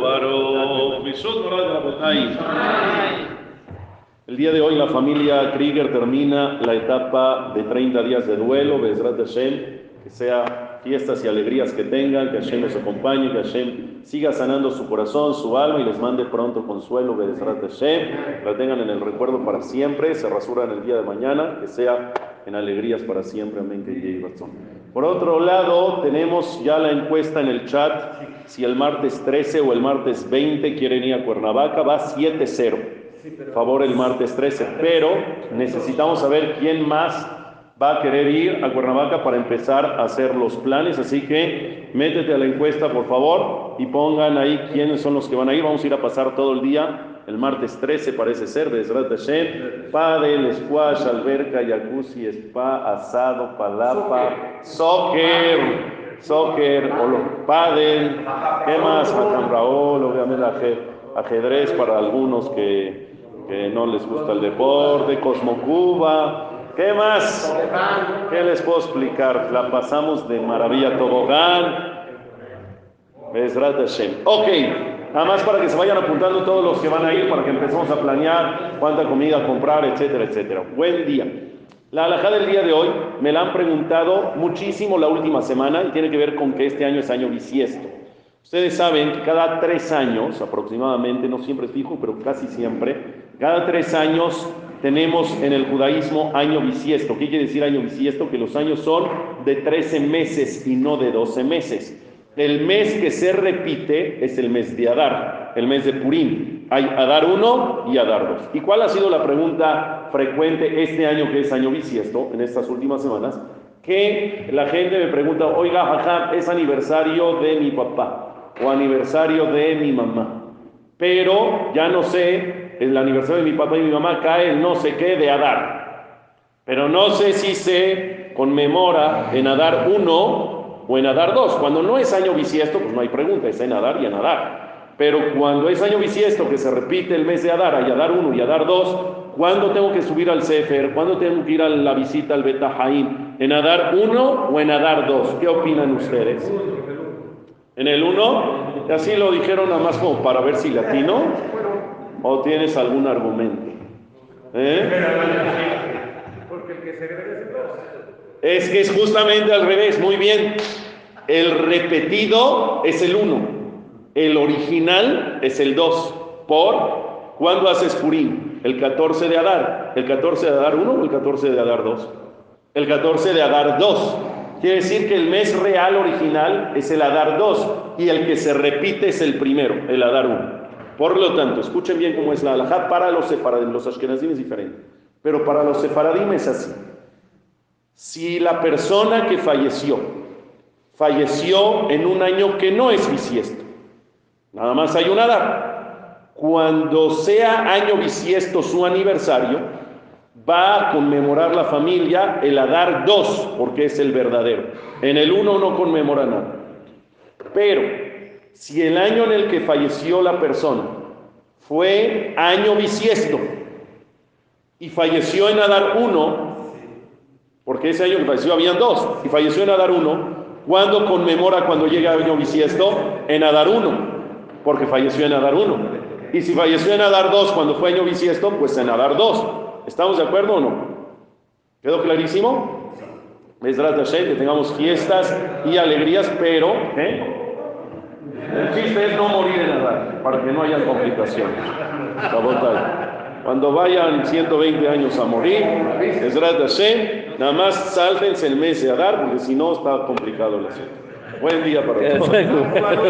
Baruch. Bishot Morad Rabotai. El día de hoy la familia Krieger termina la etapa de 30 días de duelo, Hashem, que sea fiestas y alegrías que tengan, que Hashem los acompañe, que Hashem siga sanando su corazón, su alma y les mande pronto consuelo, Bezrat Hashem, la tengan en el recuerdo para siempre, se rasuran el día de mañana, que sea en alegrías para siempre, amén, que llegue. Por otro lado, tenemos ya la encuesta en el chat, si el martes 13 o el martes 20 quieren ir a Cuernavaca, va 7-0 favor el martes 13, pero necesitamos saber quién más va a querer ir a Cuernavaca para empezar a hacer los planes, así que métete a la encuesta por favor y pongan ahí quiénes son los que van a ir, vamos a ir a pasar todo el día, el martes 13 parece ser, Bezrat Hashem, padel, squash, alberca, jacuzzi, spa, asado, palapa, soccer, soccer, padel, ¿qué más? Raúl, obviamente ajedrez para algunos que que no les gusta el deporte, Cosmocuba, ¿qué más? ¿Qué les puedo explicar? La pasamos de maravilla, tobogán, Bezrat Hashem. Ok, nada más para que se vayan apuntando todos los que van a ir, para que empecemos a planear cuánta comida comprar, etcétera, etcétera. Buen día. La alhaja del día de hoy me la han preguntado muchísimo la última semana y tiene que ver con que este año es año bisiesto. Ustedes saben que cada tres años aproximadamente, no siempre es fijo, pero casi siempre, cada tres años tenemos en el judaísmo año bisiesto. ¿Qué quiere decir año bisiesto? Que los años son de 13 meses y no de 12 meses. El mes que se repite es el mes de Adar, el mes de Purim. Hay Adar 1 y Adar 2. ¿Y cuál ha sido la pregunta frecuente este año que es año bisiesto, en estas últimas semanas? Que la gente me pregunta, oiga, jaja, es aniversario de mi papá o aniversario de mi mamá. Pero ya no sé el aniversario de mi papá y mi mamá cae el no sé qué de Adar. Pero no sé si se conmemora en Adar 1 o en Adar 2. Cuando no es año bisiesto, pues no hay pregunta, es en Adar y en Adar. Pero cuando es año bisiesto, que se repite el mes de Adar, hay Adar 1 y Adar 2, ¿cuándo tengo que subir al Sefer? ¿Cuándo tengo que ir a la visita al Beta Jaim? ¿En Adar 1 o en Adar 2? ¿Qué opinan ustedes? ¿En el 1? Así lo dijeron nada más como para ver si latino. ¿O tienes algún argumento? ¿Eh? Es que es justamente al revés, muy bien. El repetido es el 1, el original es el 2. ¿Por? ¿Cuándo haces Purim? El 14 de Adar. ¿El 14 de Adar 1 o el 14 de Adar 2? El 14 de Adar 2. Quiere decir que el mes real original es el Adar 2 y el que se repite es el primero, el Adar 1. Por lo tanto, escuchen bien cómo es la halajá para los sefaradim, los ashkenazim es diferente, pero para los sefaradim es así. Si la persona que falleció, falleció en un año que no es bisiesto, nada más hay un Adar. Cuando sea año bisiesto su aniversario, va a conmemorar la familia el Adar 2, porque es el verdadero. En el 1 no conmemora nada. Pero si el año en el que falleció la persona fue año bisiesto y falleció en Adar 1, porque ese año que falleció habían dos, y falleció en Adar 1, ¿cuándo conmemora cuando llega año bisiesto? En Adar 1, porque falleció en Adar 1. Y si falleció en Adar 2 cuando fue año bisiesto, pues en Adar 2. ¿Estamos de acuerdo o no? ¿Quedó clarísimo? Que tengamos fiestas y alegrías, pero ¿eh? El chiste es no morir en Adar, para que no haya complicaciones. Cuando vayan 120 años a morir, es Hashem, nada más sáltense el mes de Adar, porque si no está complicado el asunto. Buen día para todos.